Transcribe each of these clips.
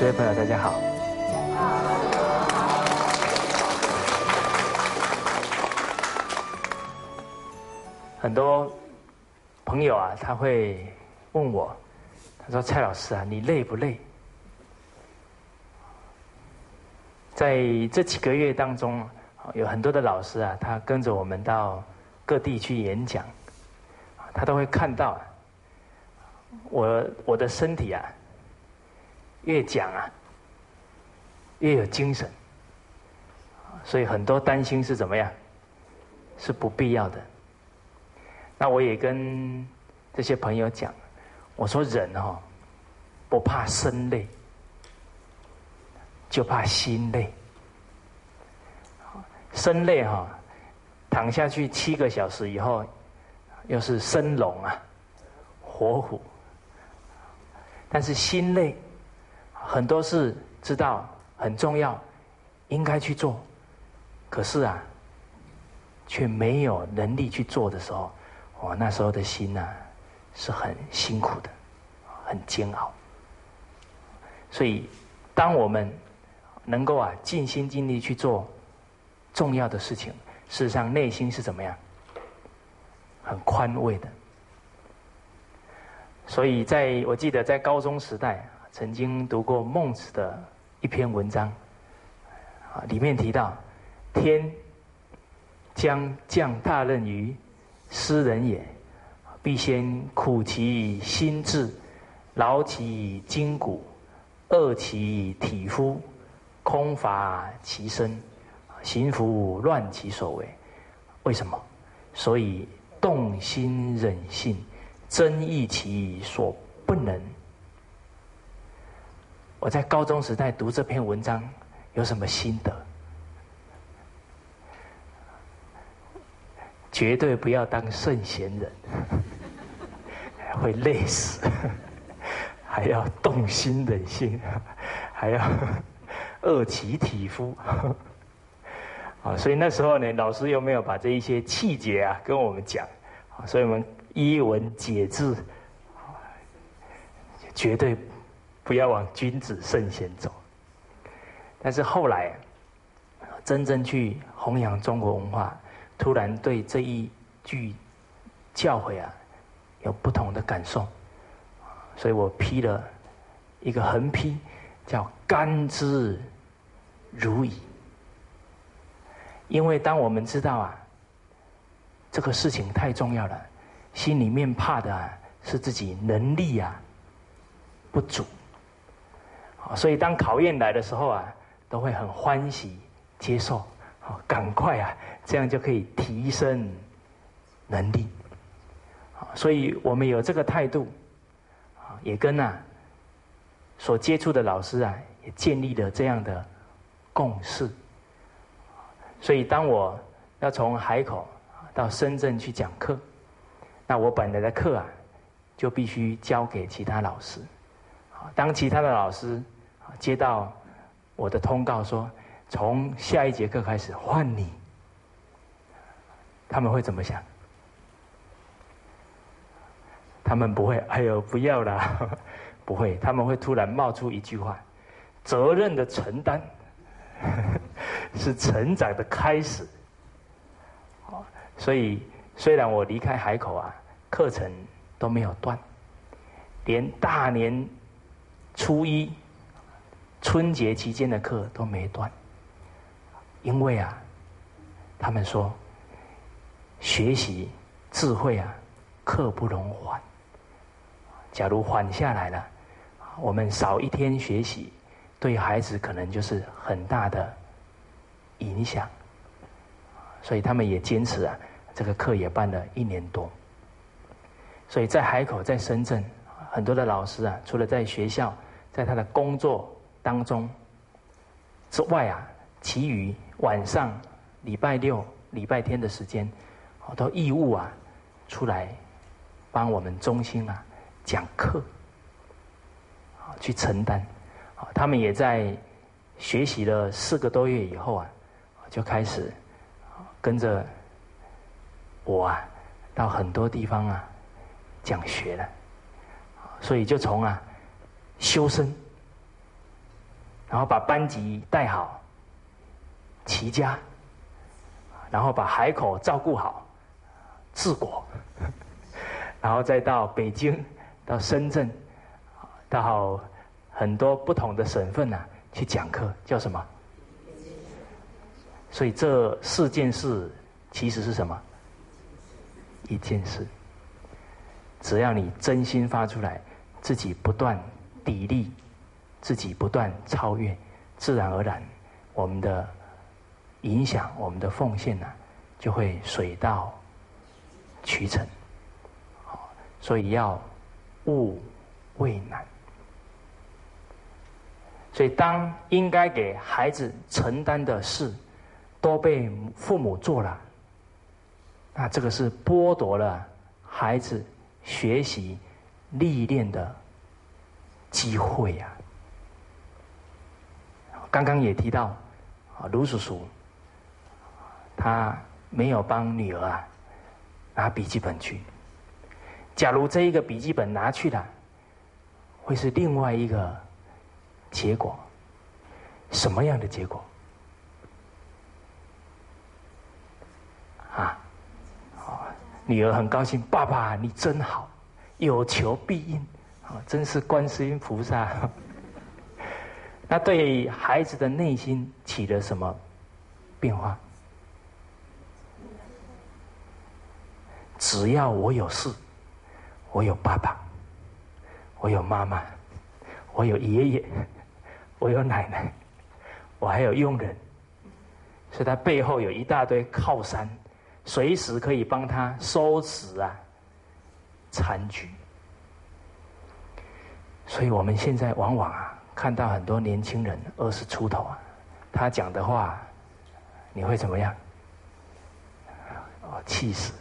各，位朋友，大家好。很多朋友啊，他会问我，他说：“蔡老师啊，你累不累？”在这几个月当中，有很多的老师啊，他跟着我们到各地去演讲，他都会看到我我的身体啊，越讲啊越有精神，所以很多担心是怎么样，是不必要的。那我也跟这些朋友讲，我说人哦，不怕身累。就怕心累，身累哈，躺下去七个小时以后，又是生龙啊，活虎。但是心累，很多事知道很重要，应该去做，可是啊，却没有能力去做的时候，我那时候的心呐，是很辛苦的，很煎熬。所以，当我们能够啊尽心尽力去做重要的事情，事实上内心是怎么样？很宽慰的。所以在我记得在高中时代曾经读过孟子的一篇文章，啊，里面提到天将降大任于斯人也，必先苦其心志，劳其筋骨，饿其体肤。空乏其身，行拂乱其所为。为什么？所以动心忍性，增益其所不能。我在高中时代读这篇文章，有什么心得？绝对不要当圣贤人，会累死，还要动心忍性，还要。饿其体肤，啊，所以那时候呢，老师又没有把这一些气节啊跟我们讲，啊，所以我们一文解字，绝对不要往君子圣贤走。但是后来，真正去弘扬中国文化，突然对这一句教诲啊有不同的感受，所以我批了一个横批。叫甘之如饴，因为当我们知道啊，这个事情太重要了，心里面怕的是自己能力啊不足，所以当考验来的时候啊，都会很欢喜接受，赶快啊，这样就可以提升能力，所以我们有这个态度，啊，也跟啊。所接触的老师啊，也建立了这样的共识。所以，当我要从海口到深圳去讲课，那我本来的课啊，就必须交给其他老师。当其他的老师接到我的通告说，从下一节课开始换你，他们会怎么想？他们不会，哎呦，不要啦。不会，他们会突然冒出一句话：“责任的承担 是成长的开始。”所以虽然我离开海口啊，课程都没有断，连大年初一春节期间的课都没断，因为啊，他们说学习智慧啊，刻不容缓。假如缓下来了。我们少一天学习，对孩子可能就是很大的影响，所以他们也坚持啊，这个课也办了一年多。所以在海口，在深圳，很多的老师啊，除了在学校，在他的工作当中之外啊，其余晚上、礼拜六、礼拜天的时间，都义务啊出来帮我们中心啊讲课。去承担，他们也在学习了四个多月以后啊，就开始跟着我啊，到很多地方啊讲学了，所以就从啊修身然后把班级带好，齐家，然后把海口照顾好，治国，然后再到北京，到深圳，到很多不同的省份呢去讲课，叫什么？所以这四件事其实是什么？一件事。只要你真心发出来，自己不断砥砺，自己不断超越，自然而然，我们的影响，我们的奉献呢，就会水到渠成。所以要勿畏难。所以当应该给孩子承担的事，都被父母做了，那这个是剥夺了孩子学习历练的机会呀。刚刚也提到，啊，卢叔叔，他没有帮女儿啊拿笔记本去。假如这一个笔记本拿去了，会是另外一个结果，什么样的结果？啊，女儿很高兴，爸爸你真好，有求必应，啊，真是观世音菩萨。那对孩子的内心起了什么变化？只要我有事，我有爸爸，我有妈妈，我有爷爷，我有奶奶，我还有佣人，所以他背后有一大堆靠山。随时可以帮他收拾啊残局，所以我们现在往往啊看到很多年轻人二十出头啊，他讲的话你会怎么样？哦，气死，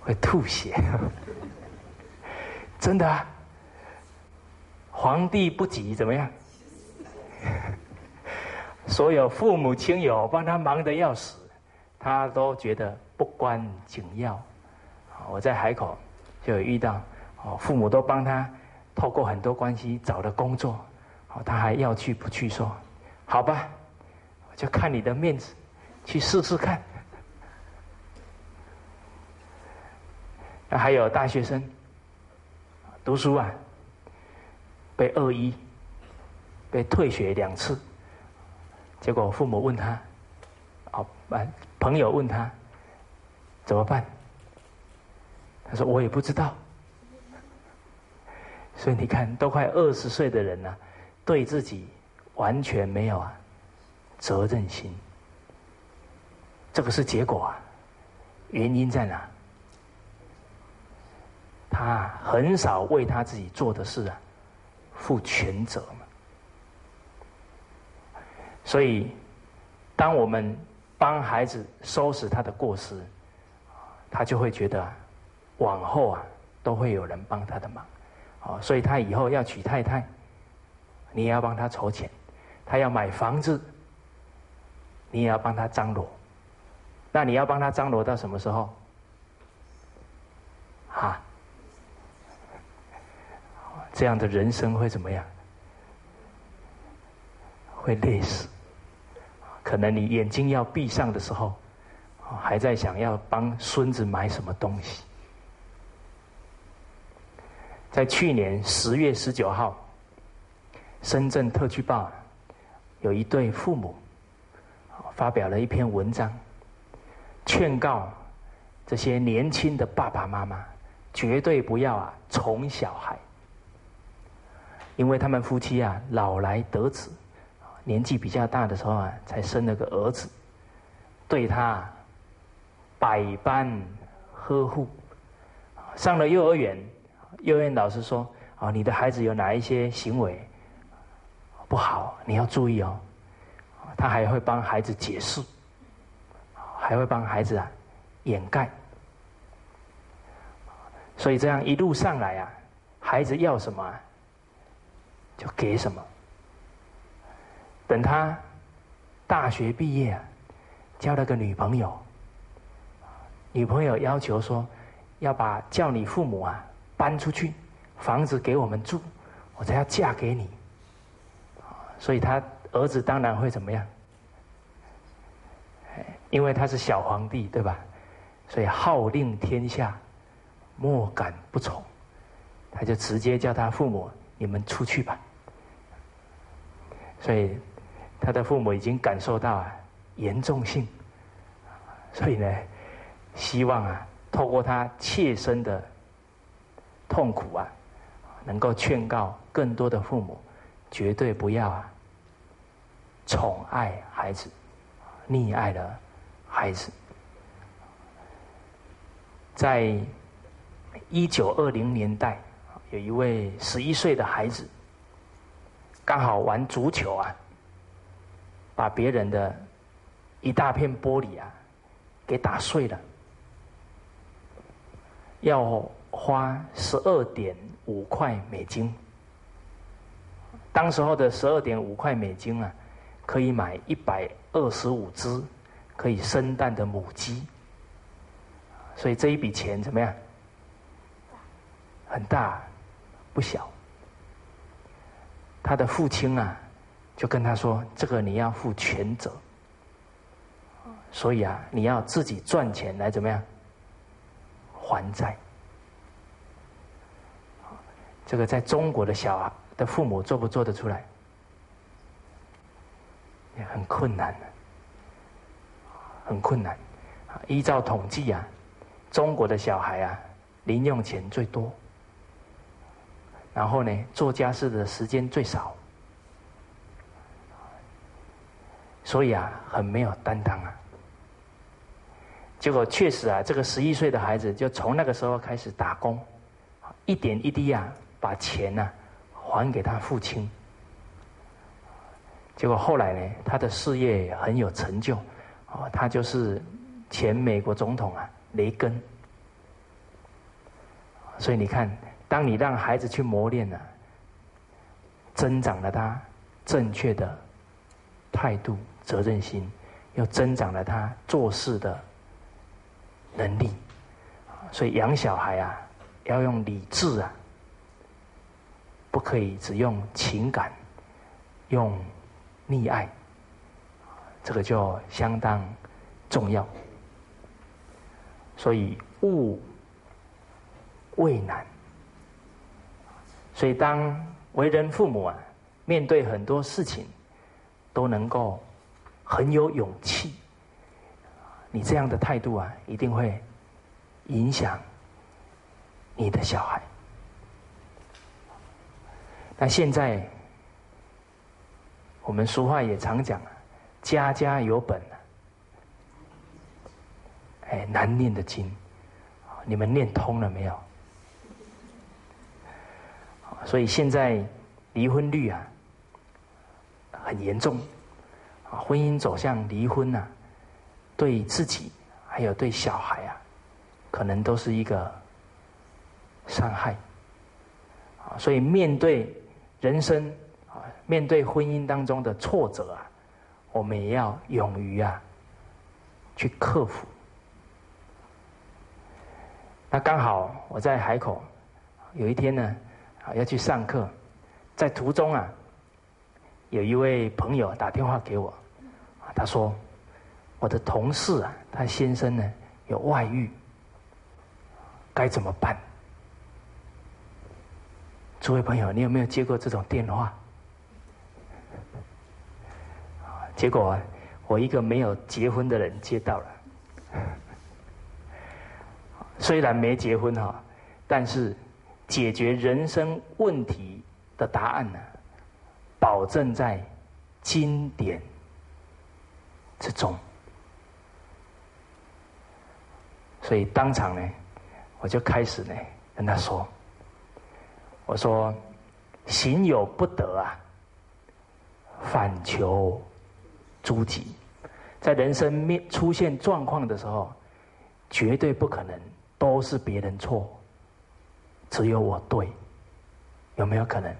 会吐血，真的啊！皇帝不急怎么样？所有父母亲友帮他忙得要死，他都觉得。不关紧要，我在海口就有遇到，哦，父母都帮他透过很多关系找了工作，他还要去不去说，好吧，就看你的面子，去试试看。那还有大学生读书啊，被恶意，被退学两次，结果父母问他，哦，朋友问他。怎么办？他说：“我也不知道。”所以你看，都快二十岁的人了，对自己完全没有啊责任心。这个是结果啊，原因在哪？他很少为他自己做的事啊负全责嘛。所以，当我们帮孩子收拾他的过失。他就会觉得，往后啊都会有人帮他的忙，啊，所以他以后要娶太太，你也要帮他筹钱；他要买房子，你也要帮他张罗。那你要帮他张罗到什么时候？哈，这样的人生会怎么样？会累死。可能你眼睛要闭上的时候。还在想要帮孙子买什么东西？在去年十月十九号，深圳特区报有一对父母发表了一篇文章，劝告这些年轻的爸爸妈妈绝对不要啊宠小孩，因为他们夫妻啊老来得子，年纪比较大的时候啊才生了个儿子，对他。百般呵护，上了幼儿园，幼儿园老师说：“啊，你的孩子有哪一些行为不好，你要注意哦。”他还会帮孩子解释，还会帮孩子啊掩盖。所以这样一路上来啊，孩子要什么就给什么。等他大学毕业啊，交了个女朋友。女朋友要求说：“要把叫你父母啊搬出去，房子给我们住，我才要嫁给你。”所以他儿子当然会怎么样？因为他是小皇帝，对吧？所以号令天下，莫敢不从。他就直接叫他父母：“你们出去吧。”所以他的父母已经感受到啊严重性，所以呢，希望啊透过他切身的痛苦啊，能够劝告更多的父母，绝对不要啊宠爱孩子，溺爱了孩子。在一九二零年代。有一位十一岁的孩子，刚好玩足球啊，把别人的一大片玻璃啊给打碎了，要花十二点五块美金。当时候的十二点五块美金啊，可以买一百二十五只可以生蛋的母鸡，所以这一笔钱怎么样？很大。不小，他的父亲啊，就跟他说：“这个你要负全责，所以啊，你要自己赚钱来怎么样还债。”这个在中国的小孩的父母做不做得出来？也很困难的，很困难。依照统计啊，中国的小孩啊，零用钱最多。然后呢，做家事的时间最少，所以啊，很没有担当啊。结果确实啊，这个十一岁的孩子就从那个时候开始打工，一点一滴啊，把钱呢还给他父亲。结果后来呢，他的事业很有成就，哦，他就是前美国总统啊，雷根。所以你看。当你让孩子去磨练了，增长了他正确的态度、责任心，又增长了他做事的能力。所以养小孩啊，要用理智啊，不可以只用情感、用溺爱，这个就相当重要。所以勿畏难。所以，当为人父母啊，面对很多事情，都能够很有勇气。你这样的态度啊，一定会影响你的小孩。那现在，我们俗话也常讲啊，“家家有本”哎，难念的经，你们念通了没有？所以现在离婚率啊很严重，啊，婚姻走向离婚呐，对自己还有对小孩啊，可能都是一个伤害。啊，所以面对人生啊，面对婚姻当中的挫折啊，我们也要勇于啊去克服。那刚好我在海口，有一天呢。啊要去上课，在途中啊，有一位朋友打电话给我，他说：“我的同事啊，他先生呢有外遇，该怎么办？”诸位朋友，你有没有接过这种电话？结果我一个没有结婚的人接到了，虽然没结婚哈，但是。解决人生问题的答案呢，保证在经典之中。所以当场呢，我就开始呢跟他说：“我说，行有不得啊，反求诸己。在人生面出现状况的时候，绝对不可能都是别人错。”只有我对，有没有可能？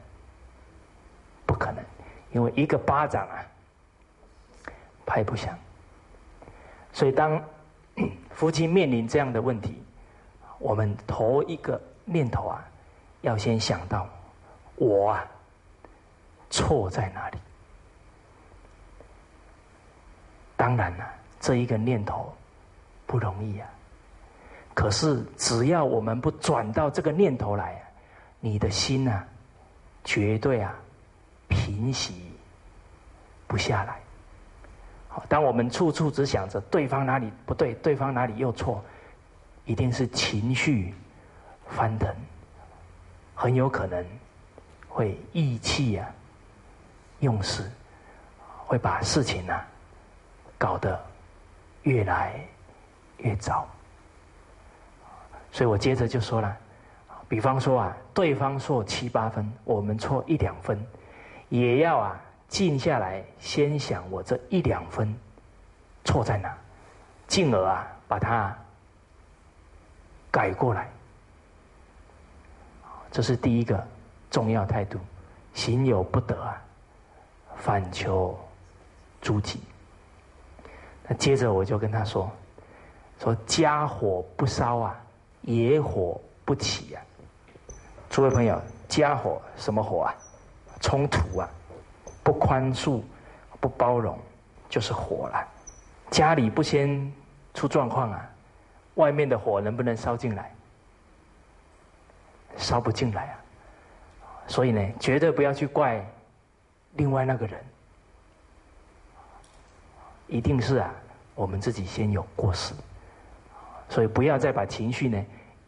不可能，因为一个巴掌啊，拍不响。所以，当 夫妻面临这样的问题，我们头一个念头啊，要先想到我啊，错在哪里？当然了，这一个念头不容易啊。可是只要我们不转到这个念头来，你的心呐，绝对啊平息不下来。好，当我们处处只想着对方哪里不对，对方哪里又错，一定是情绪翻腾，很有可能会意气啊用事，会把事情啊搞得越来越糟。所以我接着就说了，比方说啊，对方错七八分，我们错一两分，也要啊静下来，先想我这一两分错在哪，进而啊把它改过来。这是第一个重要态度，行有不得啊，反求诸己。那接着我就跟他说，说家火不烧啊。野火不起啊！诸位朋友，家火什么火啊？冲突啊！不宽恕、不包容，就是火了。家里不先出状况啊，外面的火能不能烧进来？烧不进来啊！所以呢，绝对不要去怪另外那个人，一定是啊，我们自己先有过失。所以不要再把情绪呢。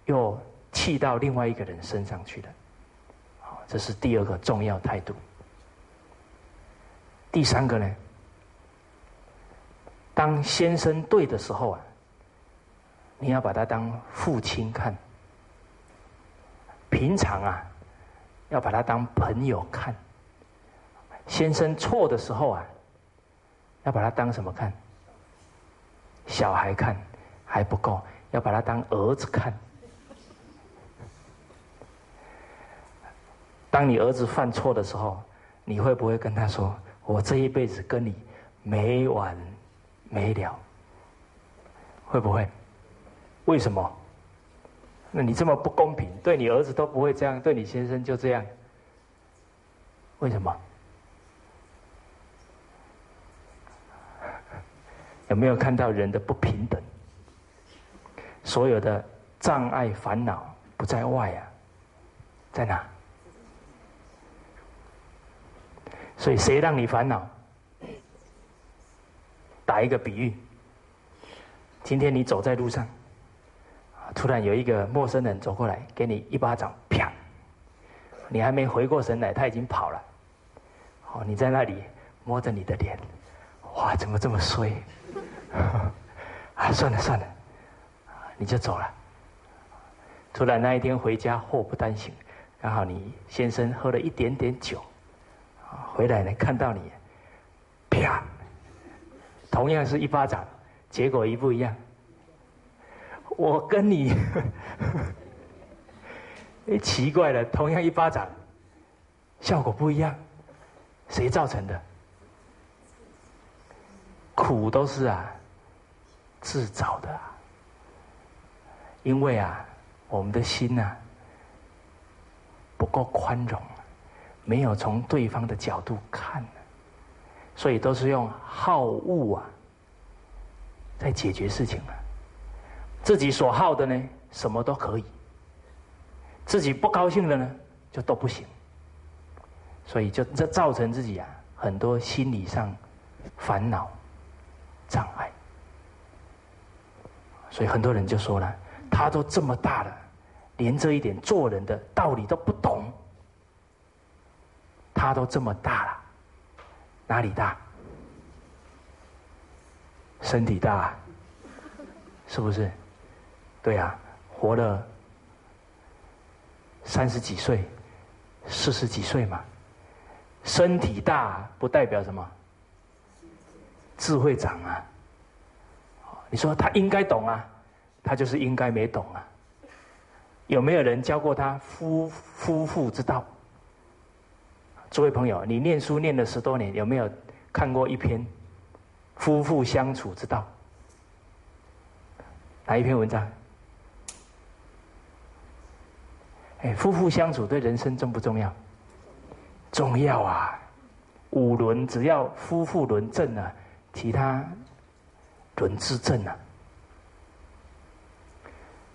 又气到另外一个人身上去了，这是第二个重要态度。第三个呢，当先生对的时候啊，你要把他当父亲看；平常啊，要把他当朋友看。先生错的时候啊，要把他当什么看？小孩看还不够，要把他当儿子看。当你儿子犯错的时候，你会不会跟他说：“我这一辈子跟你没完没了？”会不会？为什么？那你这么不公平，对你儿子都不会这样，对你先生就这样？为什么？有没有看到人的不平等？所有的障碍烦恼不在外啊，在哪？所以，谁让你烦恼？打一个比喻，今天你走在路上，突然有一个陌生人走过来，给你一巴掌，啪！你还没回过神来，他已经跑了。哦，你在那里摸着你的脸，哇，怎么这么衰？啊，算了算了，你就走了。突然那一天回家，祸不单行，刚好你先生喝了一点点酒。回来呢，看到你，啪，同样是一巴掌，结果一不一样。我跟你，哎，奇怪了，同样一巴掌，效果不一样，谁造成的？苦都是啊，自找的。因为啊，我们的心呐，不够宽容。没有从对方的角度看，所以都是用好恶啊，在解决事情啊。自己所好的呢，什么都可以；自己不高兴的呢，就都不行。所以就这造成自己啊很多心理上烦恼障碍。所以很多人就说了，他都这么大了，连这一点做人的道理都不懂。他都这么大了，哪里大？身体大，是不是？对啊，活了三十几岁、四十几岁嘛，身体大不代表什么？智慧长啊！你说他应该懂啊，他就是应该没懂啊。有没有人教过他夫夫妇之道？诸位朋友，你念书念了十多年，有没有看过一篇夫妇相处之道？哪一篇文章？哎，夫妇相处对人生重不重要？重要啊！五伦只要夫妇伦正啊，其他轮智正啊。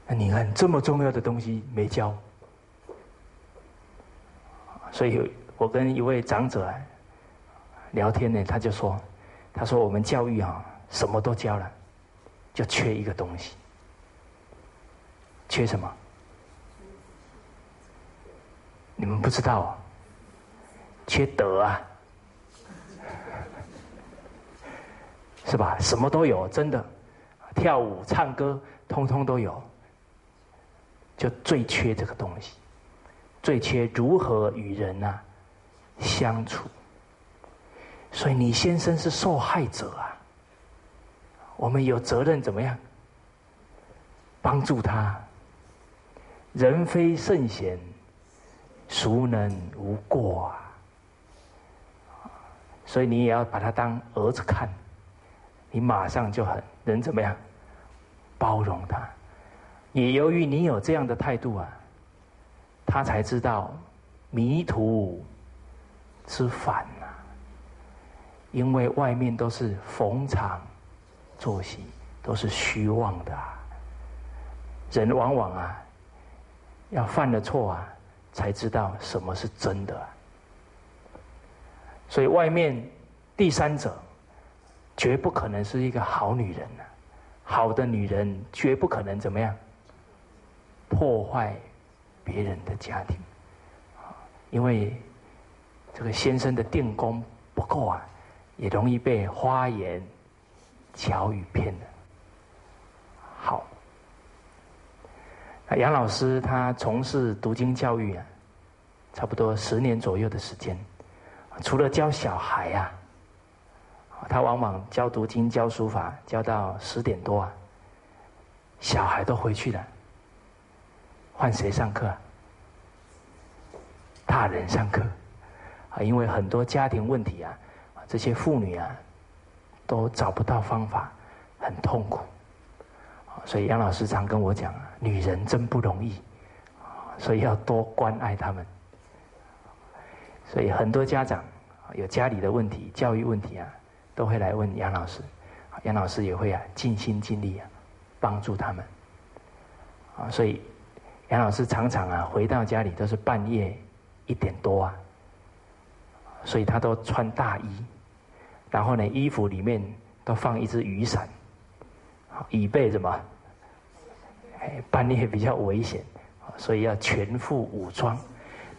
那你看这么重要的东西没教，所以我跟一位长者聊天呢，他就说：“他说我们教育啊，什么都教了，就缺一个东西，缺什么？你们不知道？缺德啊，是吧？什么都有，真的，跳舞、唱歌，通通都有。”就最缺这个东西，最缺如何与人啊相处。所以你先生是受害者啊，我们有责任怎么样帮助他？人非圣贤，孰能无过啊？所以你也要把他当儿子看，你马上就很能怎么样包容他。也由于你有这样的态度啊，他才知道迷途之返呐。因为外面都是逢场作戏，都是虚妄的。人往往啊，要犯了错啊，才知道什么是真的。所以外面第三者绝不可能是一个好女人呐，好的女人绝不可能怎么样。破坏别人的家庭，因为这个先生的定功不够啊，也容易被花言巧语骗了。好，杨老师他从事读经教育啊，差不多十年左右的时间，除了教小孩啊，他往往教读经、教书法，教到十点多啊，小孩都回去了。换谁上课？大人上课啊！因为很多家庭问题啊，这些妇女啊，都找不到方法，很痛苦。所以杨老师常跟我讲啊，女人真不容易，所以要多关爱她们。所以很多家长有家里的问题、教育问题啊，都会来问杨老师，杨老师也会啊尽心尽力啊帮助他们。啊，所以。杨老师常常啊回到家里都是半夜一点多啊，所以他都穿大衣，然后呢衣服里面都放一只雨伞，以备什么？哎，半夜比较危险，所以要全副武装，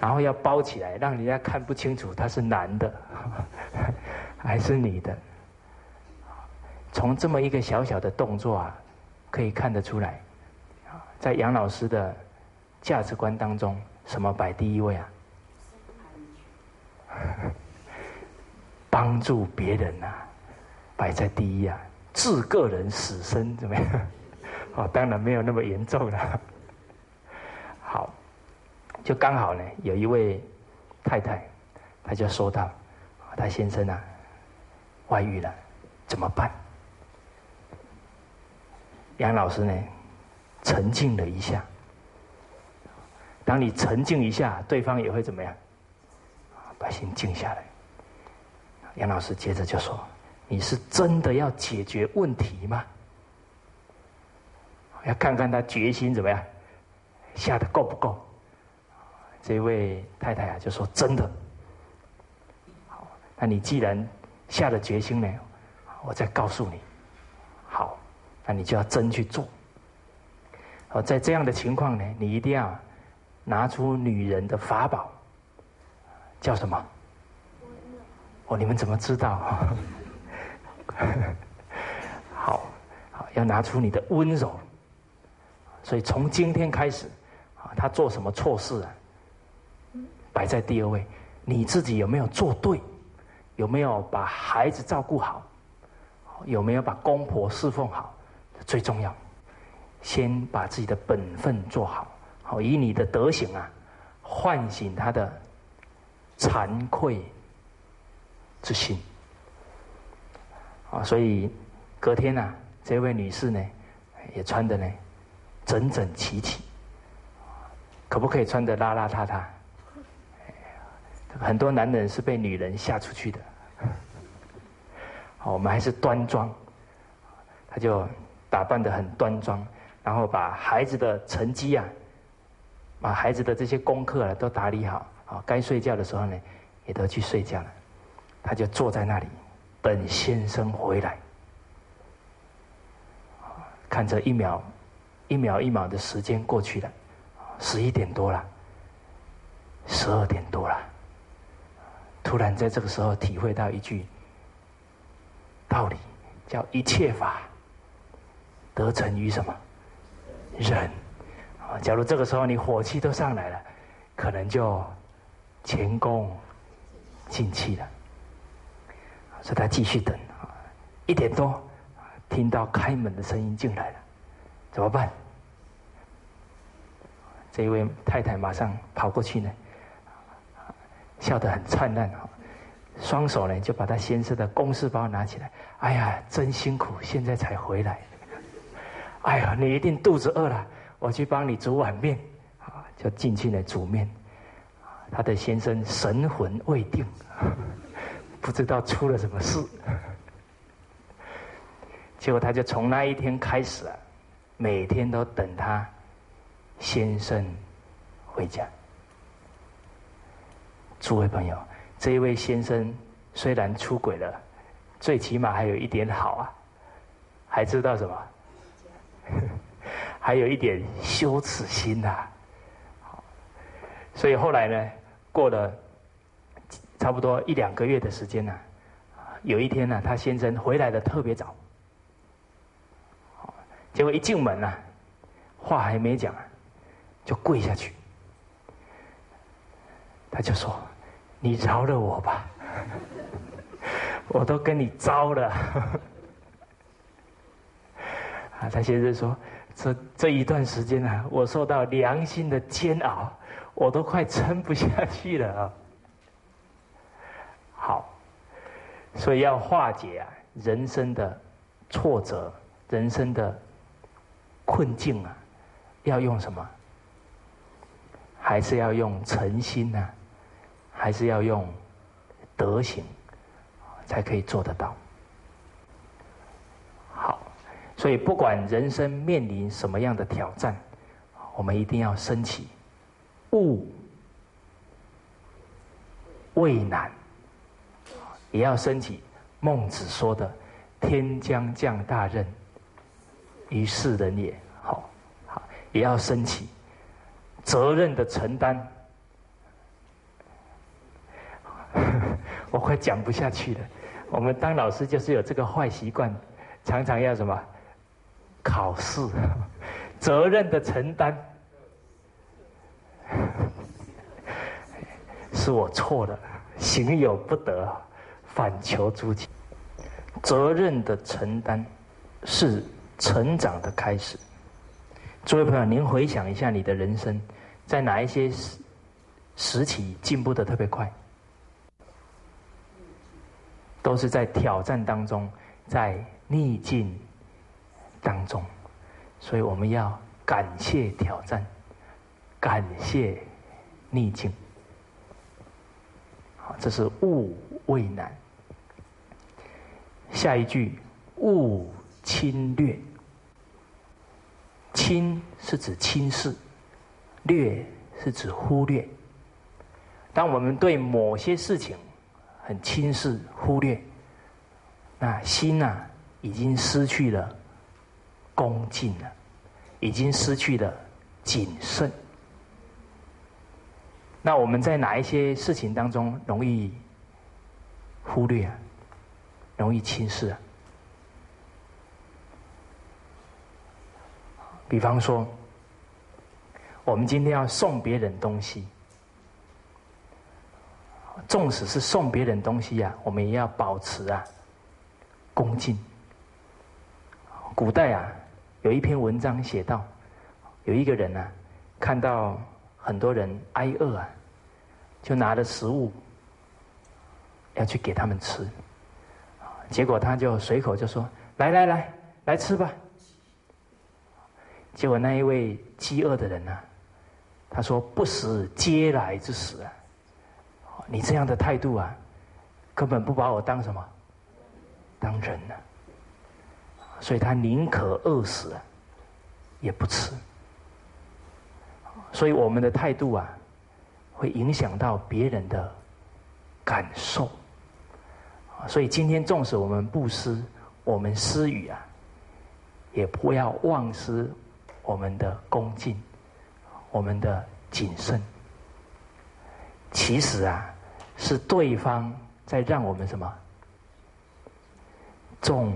然后要包起来，让人家看不清楚他是男的 还是女的。从这么一个小小的动作啊，可以看得出来，在杨老师的。价值观当中，什么摆第一位啊？帮助别人呐，摆在第一啊！致个人死生怎么样？哦，当然没有那么严重了。好，就刚好呢，有一位太太，她就说到，她先生啊，外遇了，怎么办？杨老师呢，沉静了一下。当你沉静一下，对方也会怎么样？把心静下来。杨老师接着就说：“你是真的要解决问题吗？要看看他决心怎么样，下的够不够？”这位太太啊就说：“真的。”好，那你既然下了决心呢，我再告诉你。好，那你就要真去做。好，在这样的情况呢，你一定要。拿出女人的法宝，叫什么？哦，你们怎么知道？好，好，要拿出你的温柔。所以从今天开始，啊，他做什么错事啊？摆在第二位，你自己有没有做对？有没有把孩子照顾好？有没有把公婆侍奉好？最重要，先把自己的本分做好。好，以你的德行啊，唤醒他的惭愧之心所以隔天呢，这位女士呢，也穿的呢整整齐齐，可不可以穿的邋邋遢遢？很多男人是被女人吓出去的。好，我们还是端庄。他就打扮的很端庄，然后把孩子的成绩啊，把孩子的这些功课啊都打理好，啊，该睡觉的时候呢，也都去睡觉了。他就坐在那里等先生回来，看着一秒一秒一秒的时间过去了，十一点多了，十二点多了，突然在这个时候体会到一句道理，叫一切法。得成于什么？忍！假如这个时候你火气都上来了，可能就前功尽弃了。所以他继续等，一点多听到开门的声音进来了，怎么办？这一位太太马上跑过去呢，笑得很灿烂啊，双手呢就把他先生的公事包拿起来，哎呀，真辛苦，现在才回来。哎呀，你一定肚子饿了，我去帮你煮碗面，啊，就进去了煮面。他的先生神魂未定，不知道出了什么事。结果他就从那一天开始啊，每天都等他先生回家。诸位朋友，这一位先生虽然出轨了，最起码还有一点好啊，还知道什么？还有一点羞耻心呐，所以后来呢，过了差不多一两个月的时间呢，有一天呢，他先生回来的特别早，结果一进门呢，话还没讲，就跪下去，他就说：“你饶了我吧，我都跟你招了。”啊，他先生说：“这这一段时间啊，我受到良心的煎熬，我都快撑不下去了啊。”好，所以要化解啊人生的挫折、人生的困境啊，要用什么？还是要用诚心呢？还是要用德行，才可以做得到？好所以，不管人生面临什么样的挑战，我们一定要升起勿畏难，也要升起孟子说的“天将降大任于是人也”。好，好，也要升起责任的承担。我快讲不下去了。我们当老师就是有这个坏习惯，常常要什么？考试，责任的承担，是我错了，行有不得，反求诸己。责任的承担是成长的开始。诸位朋友，您回想一下，你的人生在哪一些时时期进步的特别快？都是在挑战当中，在逆境。当中，所以我们要感谢挑战，感谢逆境。好，这是勿畏难。下一句，勿侵略。侵是指轻视，略是指忽略。当我们对某些事情很轻视、忽略，那心呐已经失去了。恭敬了，已经失去了谨慎。那我们在哪一些事情当中容易忽略啊？容易轻视啊？比方说，我们今天要送别人东西，纵使是送别人东西呀，我们也要保持啊恭敬。古代啊。有一篇文章写到，有一个人呢，看到很多人挨饿啊，就拿着食物要去给他们吃，结果他就随口就说：“来来来，来吃吧。”结果那一位饥饿的人呢，他说：“不食嗟来之食啊！你这样的态度啊，根本不把我当什么，当人呢？”所以他宁可饿死，也不吃。所以我们的态度啊，会影响到别人的感受。所以今天，纵使我们布施，我们施予啊，也不要忘失我们的恭敬，我们的谨慎。其实啊，是对方在让我们什么种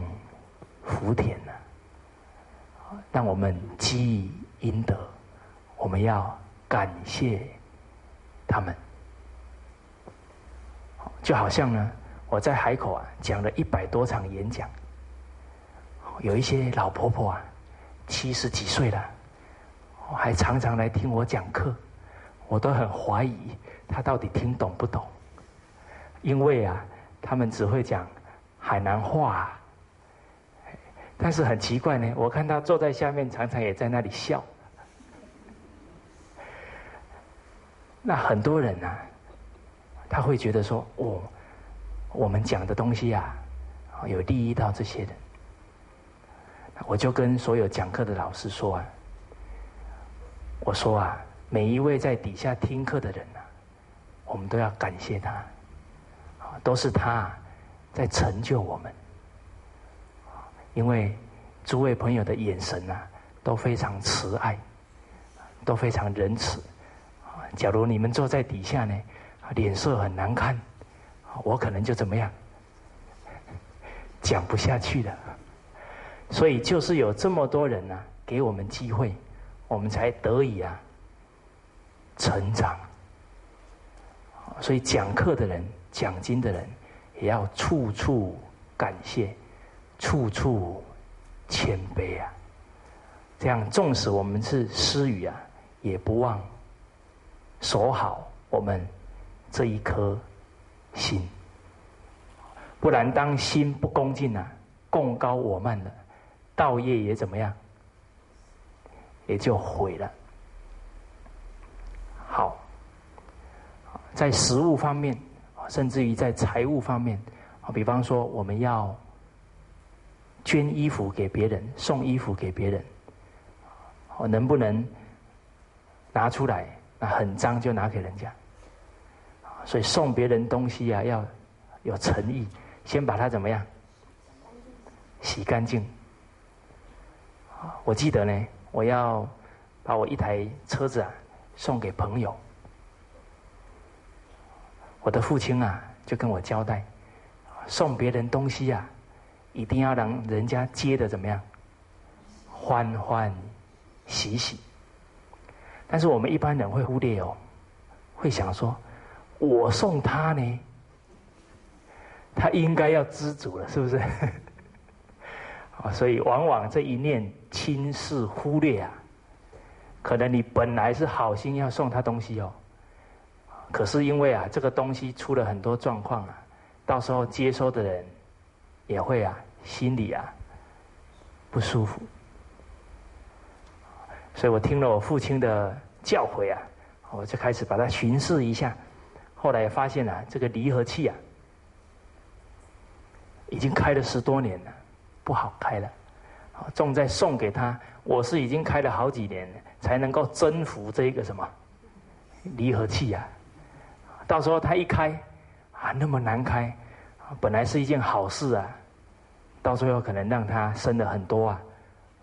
福田呢？让我们积以阴德。我们要感谢他们，就好像呢，我在海口啊讲了一百多场演讲，有一些老婆婆啊，七十几岁了，还常常来听我讲课，我都很怀疑她到底听懂不懂，因为啊，他们只会讲海南话，但是很奇怪呢，我看她坐在下面，常常也在那里笑。那很多人呢，他会觉得说：“哦，我们讲的东西啊，有利益到这些人。”我就跟所有讲课的老师说啊：“我说啊，每一位在底下听课的人呐，我们都要感谢他，都是他在成就我们。因为诸位朋友的眼神呐，都非常慈爱，都非常仁慈。”假如你们坐在底下呢，脸色很难看，我可能就怎么样，讲不下去了。所以就是有这么多人呢，给我们机会，我们才得以啊成长。所以讲课的人、讲经的人，也要处处感谢，处处谦卑啊。这样，纵使我们是失语啊，也不忘。守好我们这一颗心，不然当心不恭敬啊，共高我慢了，道业也怎么样，也就毁了。好，在食物方面，甚至于在财务方面，啊，比方说我们要捐衣服给别人，送衣服给别人，我能不能拿出来？那很脏就拿给人家，所以送别人东西啊要有诚意，先把它怎么样洗干净。我记得呢，我要把我一台车子啊送给朋友，我的父亲啊就跟我交代，送别人东西啊，一定要让人家接的怎么样，欢欢喜喜。但是我们一般人会忽略哦，会想说，我送他呢，他应该要知足了，是不是？啊，所以往往这一念轻视忽略啊，可能你本来是好心要送他东西哦，可是因为啊这个东西出了很多状况啊，到时候接收的人也会啊心里啊不舒服。所以我听了我父亲的教诲啊，我就开始把它巡视一下。后来发现啊，这个离合器啊，已经开了十多年了，不好开了。啊重在送给他，我是已经开了好几年，才能够征服这个什么离合器啊。到时候他一开啊，那么难开，本来是一件好事啊，到最后可能让他生了很多啊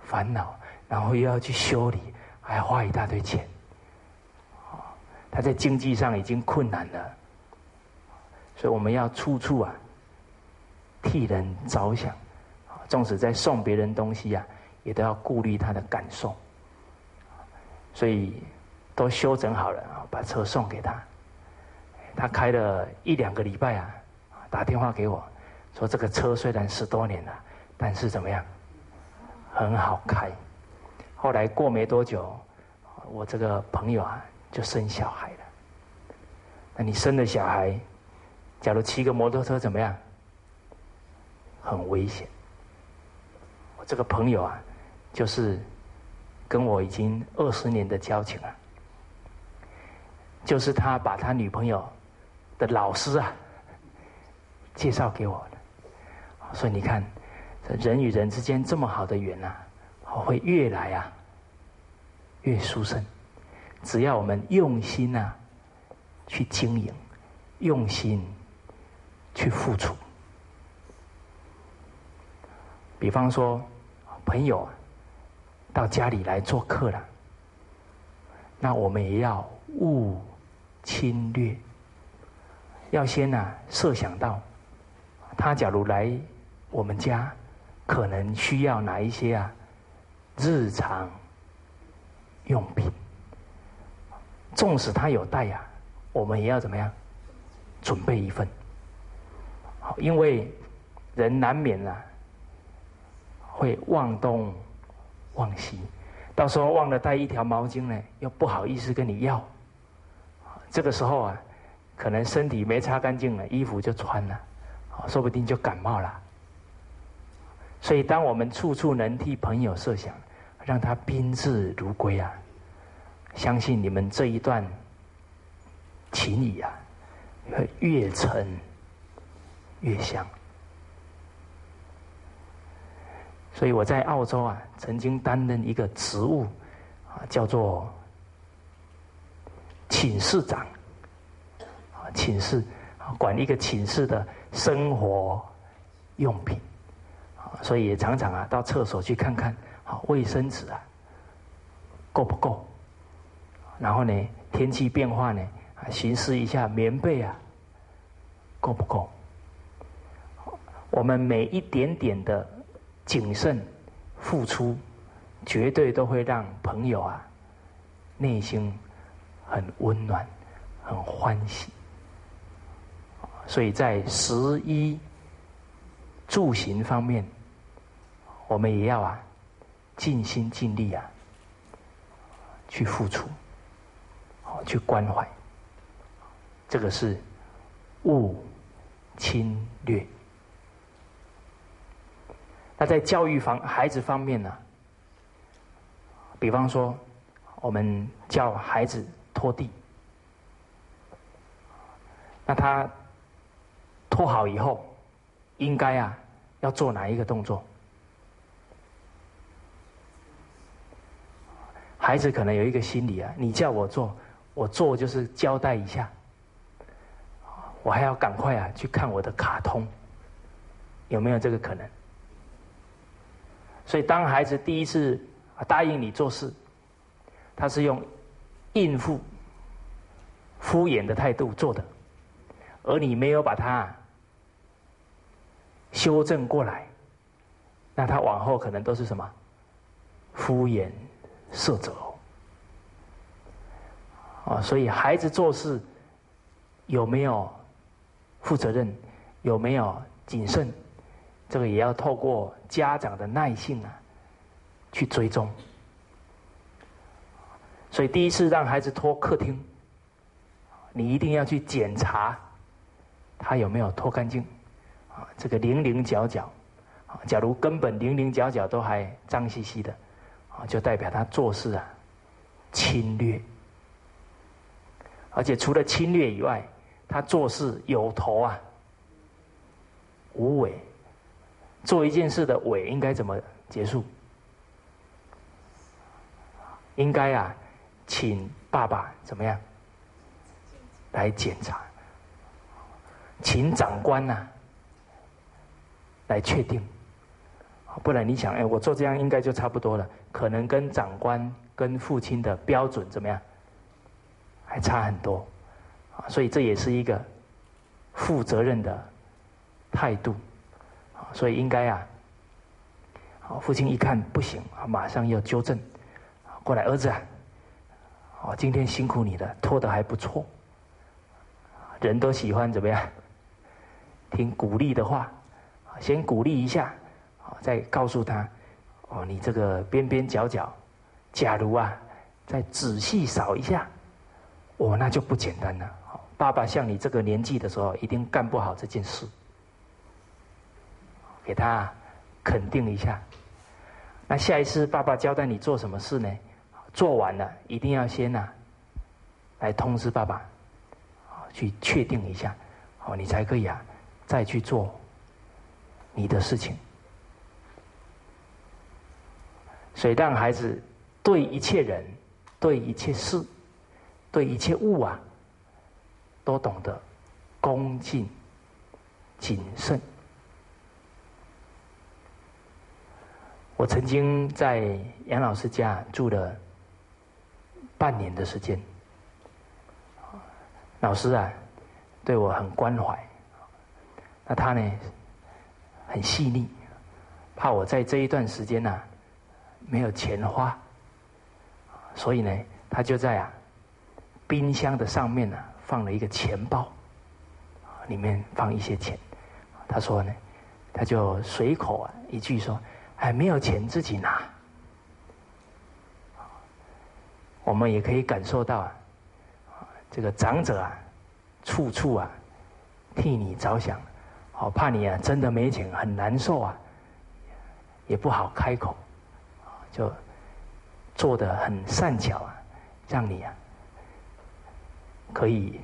烦恼。然后又要去修理，还花一大堆钱，他在经济上已经困难了，所以我们要处处啊替人着想，纵使在送别人东西啊，也都要顾虑他的感受，所以都修整好了啊，把车送给他，他开了一两个礼拜啊，打电话给我，说这个车虽然十多年了，但是怎么样，很好开。后来过没多久，我这个朋友啊就生小孩了。那你生了小孩，假如骑个摩托车怎么样？很危险。我这个朋友啊，就是跟我已经二十年的交情了，就是他把他女朋友的老师啊介绍给我的。所以你看，人与人之间这么好的缘呐，会越来啊越殊胜。只要我们用心啊去经营，用心去付出。比方说，朋友到家里来做客了，那我们也要勿侵略，要先啊设想到，他假如来我们家。可能需要哪一些啊？日常用品，纵使他有带呀，我们也要怎么样？准备一份。好，因为人难免啊，会忘东忘西，到时候忘了带一条毛巾呢，又不好意思跟你要。这个时候啊，可能身体没擦干净了，衣服就穿了，说不定就感冒了。所以，当我们处处能替朋友设想，让他宾至如归啊，相信你们这一段情谊啊，会越沉越香。所以我在澳洲啊，曾经担任一个职务啊，叫做寝室长啊，寝室管一个寝室的生活用品啊。所以也常常啊，到厕所去看看，好卫生纸啊够不够？然后呢，天气变化呢，啊，巡视一下棉被啊够不够？我们每一点点的谨慎付出，绝对都会让朋友啊内心很温暖、很欢喜。所以在十一住行方面。我们也要啊，尽心尽力啊，去付出，去关怀。这个是勿侵略。那在教育方孩子方面呢？比方说，我们叫孩子拖地，那他拖好以后，应该啊要做哪一个动作？孩子可能有一个心理啊，你叫我做，我做就是交代一下，我还要赶快啊去看我的卡通，有没有这个可能？所以当孩子第一次答应你做事，他是用应付、敷衍的态度做的，而你没有把他修正过来，那他往后可能都是什么敷衍。色泽啊，所以孩子做事有没有负责任，有没有谨慎，这个也要透过家长的耐性啊去追踪。所以第一次让孩子拖客厅，你一定要去检查他有没有拖干净啊，这个零零角角啊，假如根本零零角角都还脏兮兮的。啊，就代表他做事啊侵略，而且除了侵略以外，他做事有头啊无尾。做一件事的尾应该怎么结束？应该啊，请爸爸怎么样来检查？请长官呐来确定。不然你想，哎，我做这样应该就差不多了。可能跟长官、跟父亲的标准怎么样，还差很多，啊，所以这也是一个负责任的态度，啊，所以应该啊，好，父亲一看不行啊，马上要纠正，过来，儿子啊，哦，今天辛苦你了，拖的还不错，人都喜欢怎么样，听鼓励的话，先鼓励一下，再告诉他。哦，你这个边边角角，假如啊，再仔细扫一下，哦，那就不简单了。爸爸像你这个年纪的时候，一定干不好这件事，给他肯定一下。那下一次爸爸交代你做什么事呢？做完了，一定要先呐，来通知爸爸，去确定一下，哦，你才可以啊，再去做你的事情。所以让孩子对一切人、对一切事、对一切物啊，都懂得恭敬、谨慎。我曾经在杨老师家住了半年的时间，老师啊，对我很关怀。那他呢，很细腻，怕我在这一段时间呢没有钱花，所以呢，他就在啊冰箱的上面呢放了一个钱包，里面放一些钱。他说呢，他就随口啊一句说。还没有钱自己拿，我们也可以感受到啊，这个长者啊，处处啊替你着想，好怕你啊真的没钱很难受啊，也不好开口，就做的很善巧啊，让你啊可以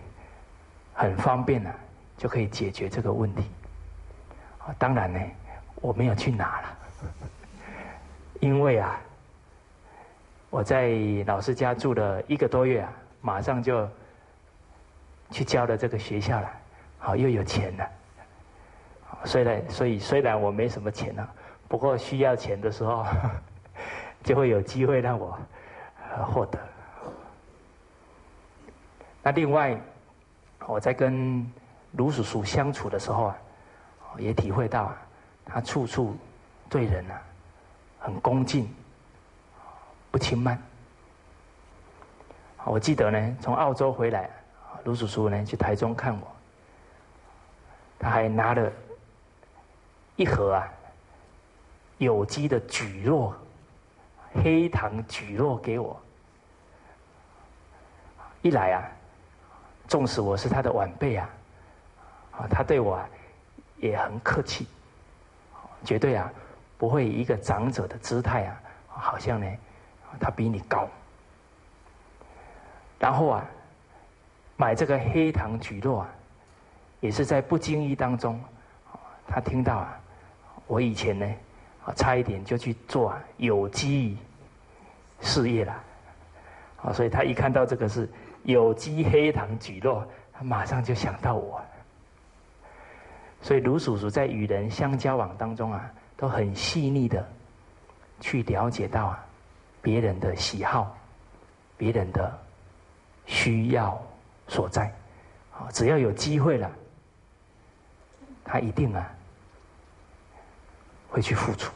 很方便啊，就可以解决这个问题。啊，当然呢，我没有去拿了。因为啊，我在老师家住了一个多月啊，马上就去交了这个学校了，好又有钱了。虽然所以虽然我没什么钱啊，不过需要钱的时候，就会有机会让我获得。那另外，我在跟卢叔叔相处的时候啊，也体会到啊，他处处。对人啊，很恭敬，不轻慢。我记得呢，从澳洲回来，卢叔叔呢去台中看我，他还拿了一盒啊有机的蒟蒻黑糖蒟蒻给我。一来啊，纵使我是他的晚辈啊，啊，他对我啊也很客气，绝对啊。不会以一个长者的姿态啊，好像呢，他比你高。然后啊，买这个黑糖橘络啊，也是在不经意当中，他听到啊，我以前呢，啊，差一点就去做有机事业了，啊，所以他一看到这个是有机黑糖菊络，他马上就想到我。所以卢叔叔在与人相交往当中啊。都很细腻的去了解到啊别人的喜好，别人的需要所在，啊，只要有机会了，他一定啊会去付出。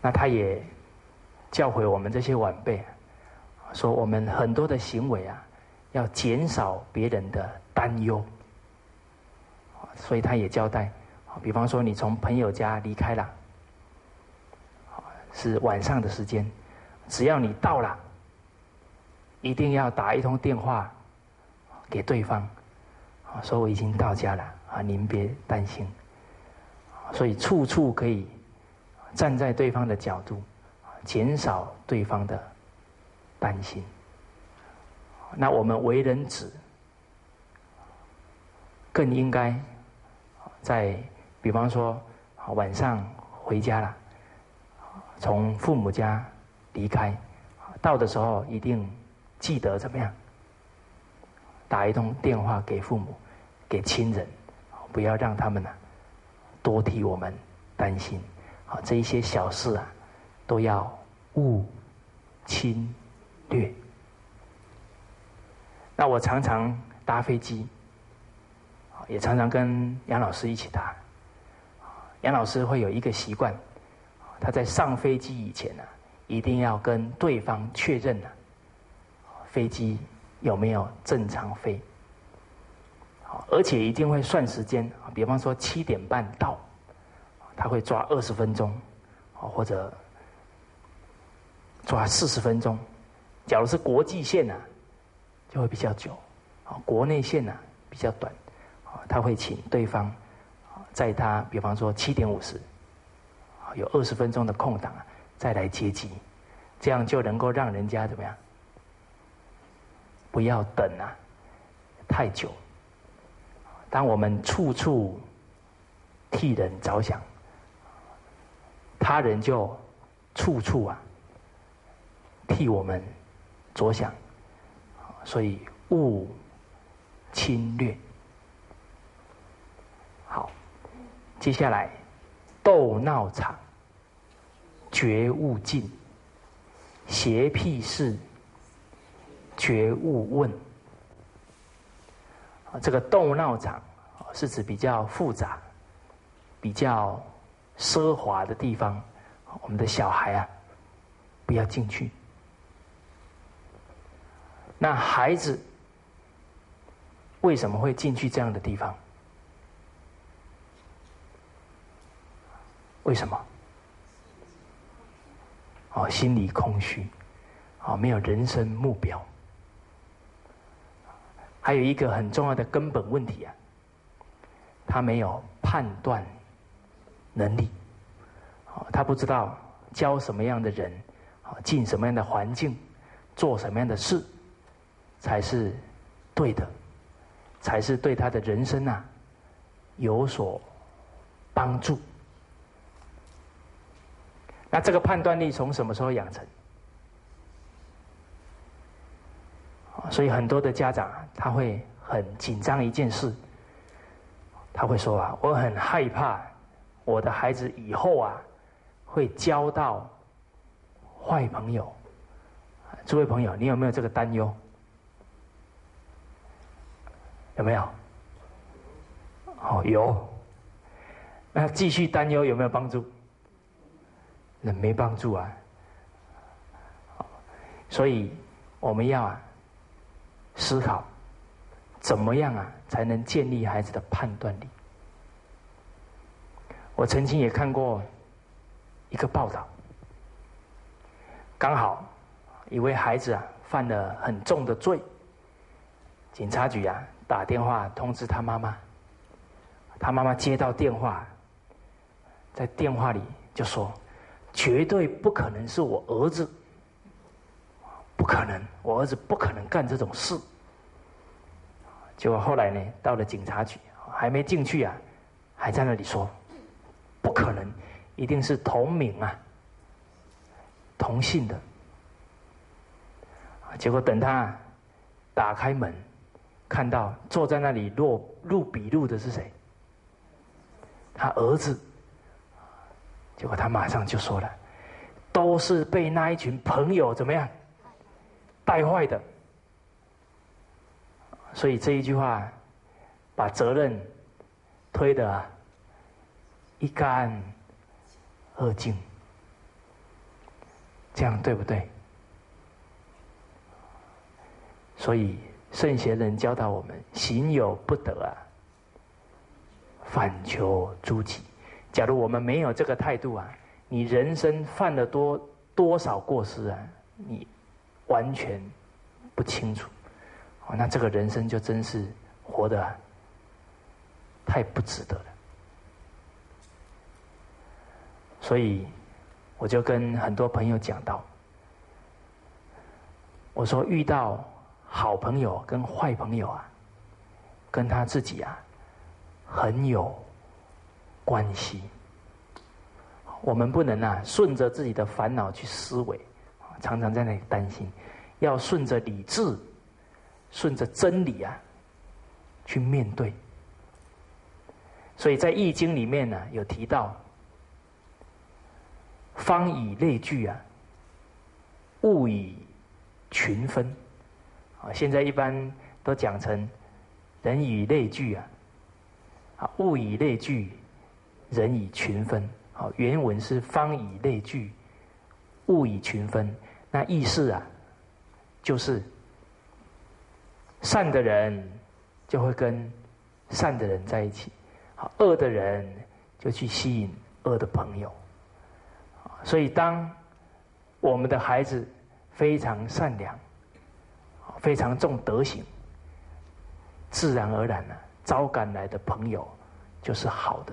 那他也教诲我们这些晚辈，说我们很多的行为啊，要减少别人的担忧，所以他也交代。比方说，你从朋友家离开了，是晚上的时间，只要你到了，一定要打一通电话给对方，说我已经到家了啊，您别担心。所以处处可以站在对方的角度，减少对方的担心。那我们为人子，更应该在。比方说，晚上回家了，从父母家离开，到的时候一定记得怎么样？打一通电话给父母，给亲人，不要让他们呢多替我们担心。好，这一些小事啊，都要勿轻略。那我常常搭飞机，也常常跟杨老师一起搭。杨老师会有一个习惯，他在上飞机以前呢，一定要跟对方确认呢，飞机有没有正常飞，而且一定会算时间，比方说七点半到，他会抓二十分钟，或者抓四十分钟。假如是国际线呢，就会比较久，啊，国内线呢比较短，啊，他会请对方。在他比方说七点五十，有二十分钟的空档啊，再来接机，这样就能够让人家怎么样？不要等啊，太久。当我们处处替人着想，他人就处处啊替我们着想，所以勿侵略。好，接下来斗闹场，绝勿近；邪僻事，绝勿问。啊，这个斗闹场是指比较复杂、比较奢华的地方，我们的小孩啊，不要进去。那孩子为什么会进去这样的地方？为什么？哦，心里空虚，哦，没有人生目标。还有一个很重要的根本问题啊，他没有判断能力，哦，他不知道教什么样的人，哦，进什么样的环境，做什么样的事，才是对的，才是对他的人生啊有所帮助。那这个判断力从什么时候养成？所以很多的家长他会很紧张一件事，他会说啊，我很害怕我的孩子以后啊会交到坏朋友。诸位朋友，你有没有这个担忧？有没有？哦，有。那继续担忧有没有帮助？那没帮助啊！所以我们要啊思考，怎么样啊才能建立孩子的判断力？我曾经也看过一个报道，刚好一位孩子啊犯了很重的罪，警察局啊打电话通知他妈妈，他妈妈接到电话，在电话里就说。绝对不可能是我儿子，不可能，我儿子不可能干这种事。结果后来呢，到了警察局，还没进去啊，还在那里说，不可能，一定是同名啊，同姓的。结果等他打开门，看到坐在那里录录笔录的是谁？他儿子。结果他马上就说了：“都是被那一群朋友怎么样带坏的。”所以这一句话把责任推得一干二净，这样对不对？所以圣贤人教导我们：行有不得啊，反求诸己。假如我们没有这个态度啊，你人生犯了多多少过失啊，你完全不清楚，哦，那这个人生就真是活得太不值得了。所以我就跟很多朋友讲到，我说遇到好朋友跟坏朋友啊，跟他自己啊很有。关系，我们不能啊顺着自己的烦恼去思维，常常在那里担心，要顺着理智，顺着真理啊去面对。所以在《易经》里面呢，有提到“方以类聚啊，物以群分”。现在一般都讲成“人以类聚啊，啊物以类聚”。人以群分，好，原文是方以类聚，物以群分。那意思啊，就是善的人就会跟善的人在一起，好，恶的人就去吸引恶的朋友。所以，当我们的孩子非常善良，非常重德行，自然而然呢，招赶来的朋友就是好的。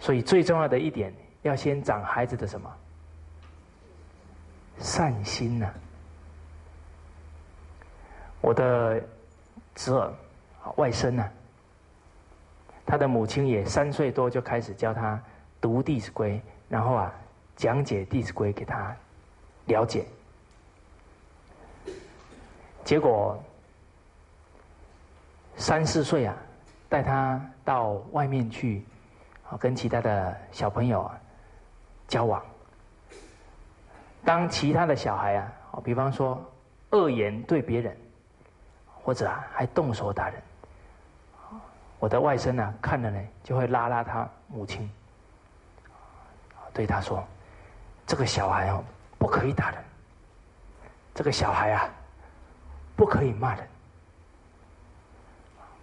所以最重要的一点，要先长孩子的什么善心呢？我的侄儿外甥呢，他的母亲也三岁多就开始教他读《弟子规》，然后啊讲解《弟子规》给他了解。结果三四岁啊，带他到外面去，啊，跟其他的小朋友啊交往。当其他的小孩啊，比方说恶言对别人，或者啊还动手打人，我的外甥呢看了呢，就会拉拉他母亲，对他说：“这个小孩哦，不可以打人。这个小孩啊。”不可以骂人。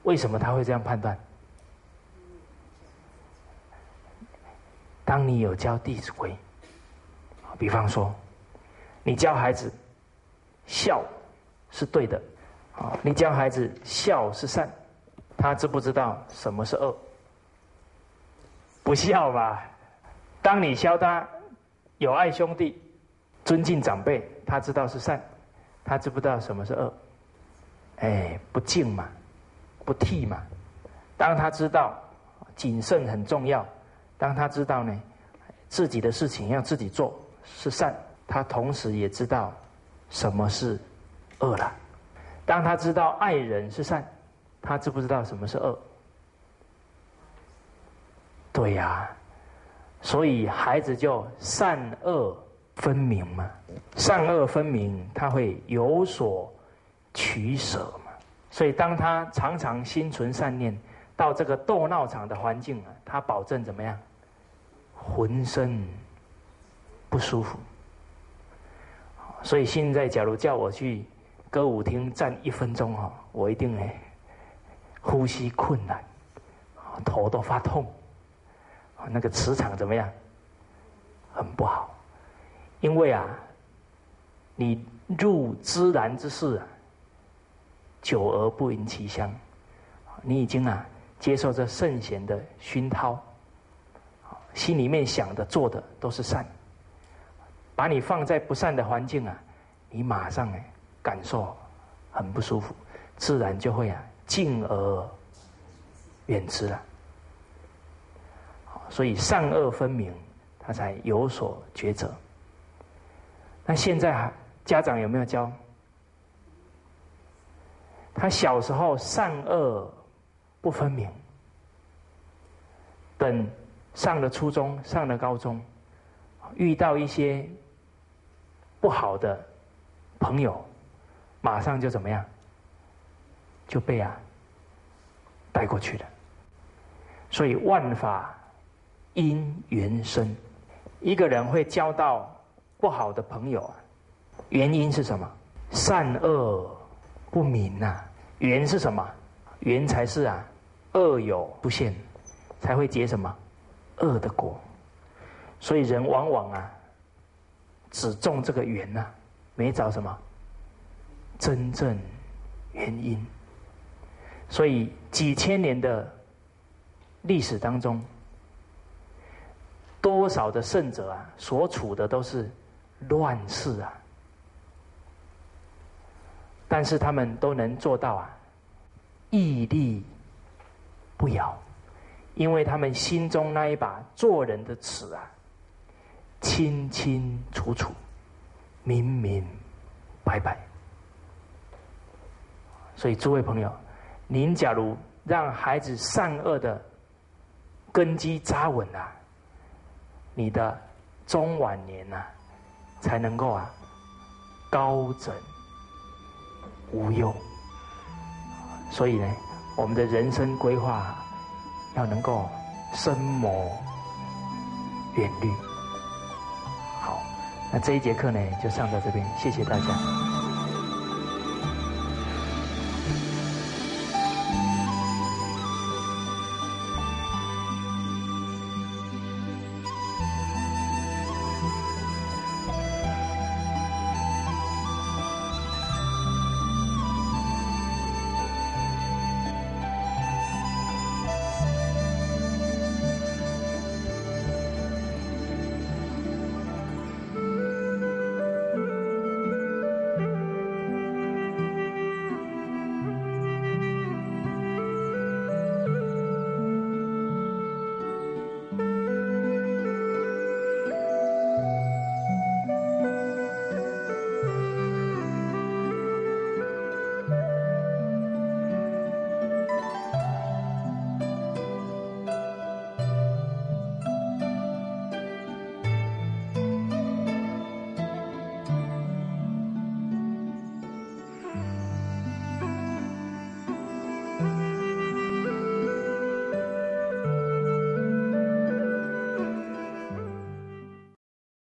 为什么他会这样判断？当你有教《弟子规》，比方说，你教孩子孝是对的，啊，你教孩子孝是善，他知不知道什么是恶？不孝吧？当你教他有爱兄弟、尊敬长辈，他知道是善。他知不知道什么是恶？哎，不敬嘛，不悌嘛。当他知道谨慎很重要，当他知道呢，自己的事情要自己做是善，他同时也知道什么是恶了。当他知道爱人是善，他知不知道什么是恶？对呀，所以孩子就善恶。分明嘛，善恶分明，他会有所取舍嘛。所以，当他常常心存善念，到这个斗闹场的环境啊，他保证怎么样？浑身不舒服。所以现在，假如叫我去歌舞厅站一分钟哈，我一定哎呼吸困难，头都发痛，那个磁场怎么样？很不好。因为啊，你入自然之事啊，久而不闻其香，你已经啊接受这圣贤的熏陶，心里面想的做的都是善，把你放在不善的环境啊，你马上哎感受很不舒服，自然就会啊敬而远之了。所以善恶分明，他才有所抉择。那现在家长有没有教？他小时候善恶不分明，等上了初中、上了高中，遇到一些不好的朋友，马上就怎么样？就被啊带过去了。所以万法因缘生，一个人会交到。不好的朋友啊，原因是什么？善恶不明呐。缘是什么？缘才是啊，恶有出现，才会结什么恶的果。所以人往往啊，只种这个缘呐，没找什么真正原因。所以几千年的历史当中，多少的圣者啊，所处的都是。乱世啊！但是他们都能做到啊，屹立不摇，因为他们心中那一把做人的尺啊，清清楚楚、明明白白。所以，诸位朋友，您假如让孩子善恶的根基扎稳啊，你的中晚年呐。才能够啊，高枕无忧。所以呢，我们的人生规划要能够深谋远虑。好，那这一节课呢，就上到这边，谢谢大家。